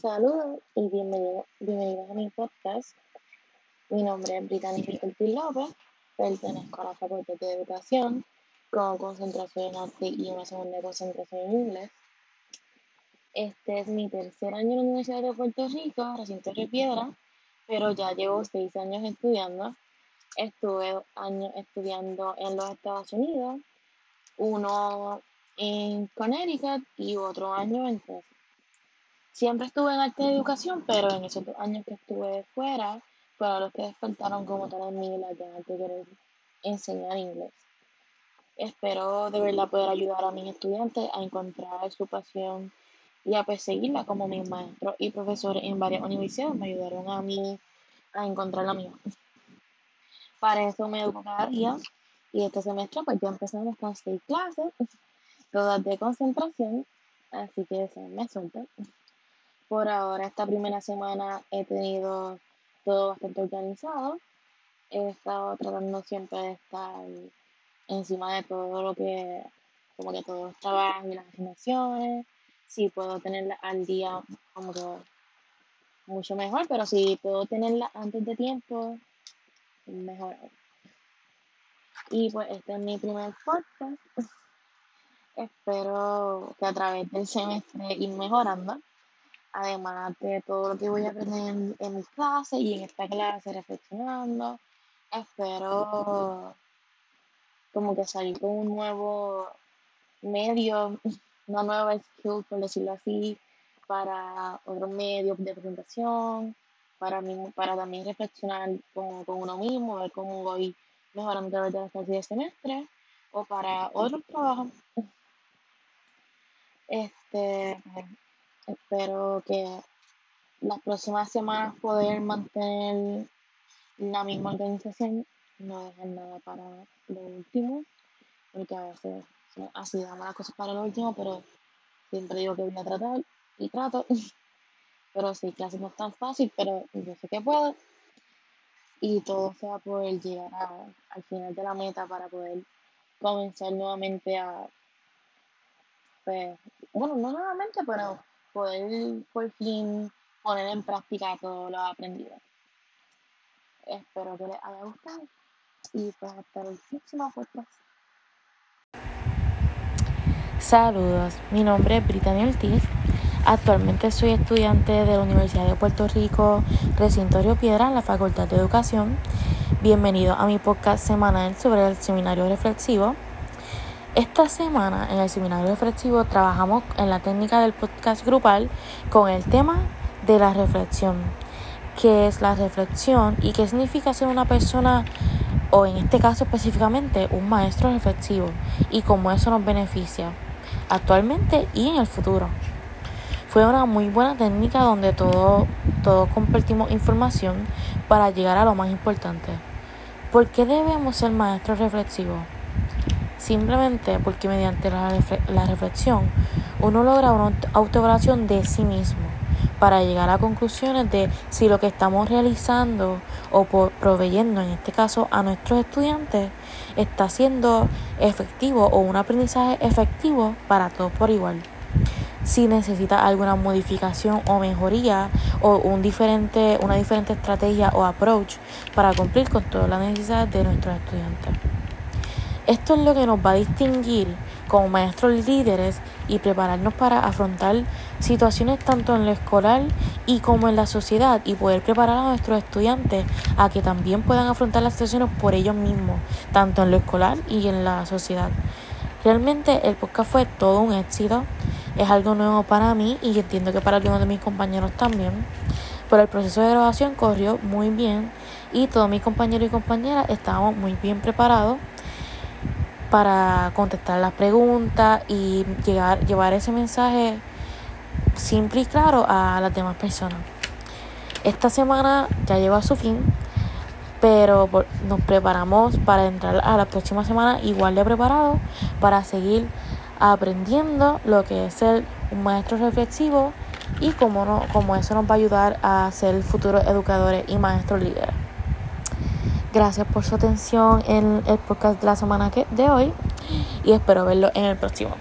Saludos y bienvenidos bienvenido a mi podcast. Mi nombre es Brittany Ortiz López, pertenezco a la Facultad de Educación con concentración en arte y una segunda concentración en inglés. Este es mi tercer año en la Universidad de Puerto Rico, recinto de Piedra, pero ya llevo seis años estudiando. Estuve años estudiando en los Estados Unidos, uno en Connecticut y otro año en Texas. Siempre estuve en arte de educación, pero en esos dos años que estuve fuera, fueron los que despertaron como tal en mí la ganas de querer enseñar inglés. Espero de verdad poder ayudar a mis estudiantes a encontrar su pasión y a perseguirla como mis maestros y profesores en varias universidades me ayudaron a mí a encontrar la mía. Para eso me educo cada día y este semestre pues ya empezamos con seis clases, todas de concentración, así que se me suelta. Por ahora, esta primera semana he tenido todo bastante organizado. He estado tratando siempre de estar encima de todo lo que, como que todos los trabajos y las asignaciones. Si puedo tenerla al día, como que mucho mejor, pero si puedo tenerla antes de tiempo, mejor. Y pues este es mi primer podcast. Espero que a través del semestre ir mejorando además de todo lo que voy a aprender en, mis clases y en esta clase reflexionando. Espero como que salir con un nuevo medio, una nueva skill, por decirlo así, para otros medios de presentación, para, mí, para también reflexionar con, con uno mismo, ver cómo voy mejorando a través de la clase de semestre o para otros trabajos. Este, Espero que las próximas semanas poder mantener la misma organización, no dejar nada para lo último, porque a veces así damos las cosas para lo último, pero siempre digo que voy a tratar y trato. Pero sí, clases no es tan fácil, pero yo sé que puedo. Y todo sea poder llegar al final de la meta para poder comenzar nuevamente a, pues, bueno, no nuevamente, pero poder por fin poner en práctica todo lo aprendido. Espero que les haya gustado y pues hasta el próximo podcast. Saludos, mi nombre es Brittany Ortiz. Actualmente soy estudiante de la Universidad de Puerto Rico, recinto Río Piedra, en la Facultad de Educación. Bienvenido a mi podcast semanal sobre el seminario reflexivo esta semana en el seminario reflexivo trabajamos en la técnica del podcast grupal con el tema de la reflexión. ¿Qué es la reflexión y qué significa ser una persona o en este caso específicamente un maestro reflexivo y cómo eso nos beneficia actualmente y en el futuro? Fue una muy buena técnica donde todos todo compartimos información para llegar a lo más importante. ¿Por qué debemos ser maestros reflexivos? Simplemente porque mediante la, reflexión uno logra una autoevaluación de sí mismo para llegar a conclusiones de si lo que estamos realizando o proveyendo, en este caso, a nuestros estudiantes está siendo efectivo o un aprendizaje efectivo para todos por igual. Si necesita alguna modificación o mejoría o un diferente, una diferente estrategia o approach para cumplir con todas las necesidades de nuestros estudiantes. Esto es lo que nos va a distinguir como maestros líderes y prepararnos para afrontar situaciones tanto en lo escolar y como en la sociedad y poder preparar a nuestros estudiantes a que también puedan afrontar las situaciones por ellos mismos, tanto en lo escolar y en la sociedad. Realmente el podcast fue todo un éxito, es algo nuevo para mí y entiendo que para algunos de mis compañeros también. Pero el proceso de grabación corrió muy bien y todos mis compañeros y compañeras estábamos muy bien preparados para contestar las preguntas y llegar, llevar ese mensaje simple y claro a las demás personas. Esta semana ya llegó a su fin, pero nos preparamos para entrar a la próxima semana igual de preparado para seguir aprendiendo lo que es ser un maestro reflexivo y cómo, no, cómo eso nos va a ayudar a ser futuros educadores y maestros líderes. Gracias por su atención en el podcast de la semana de hoy y espero verlo en el próximo.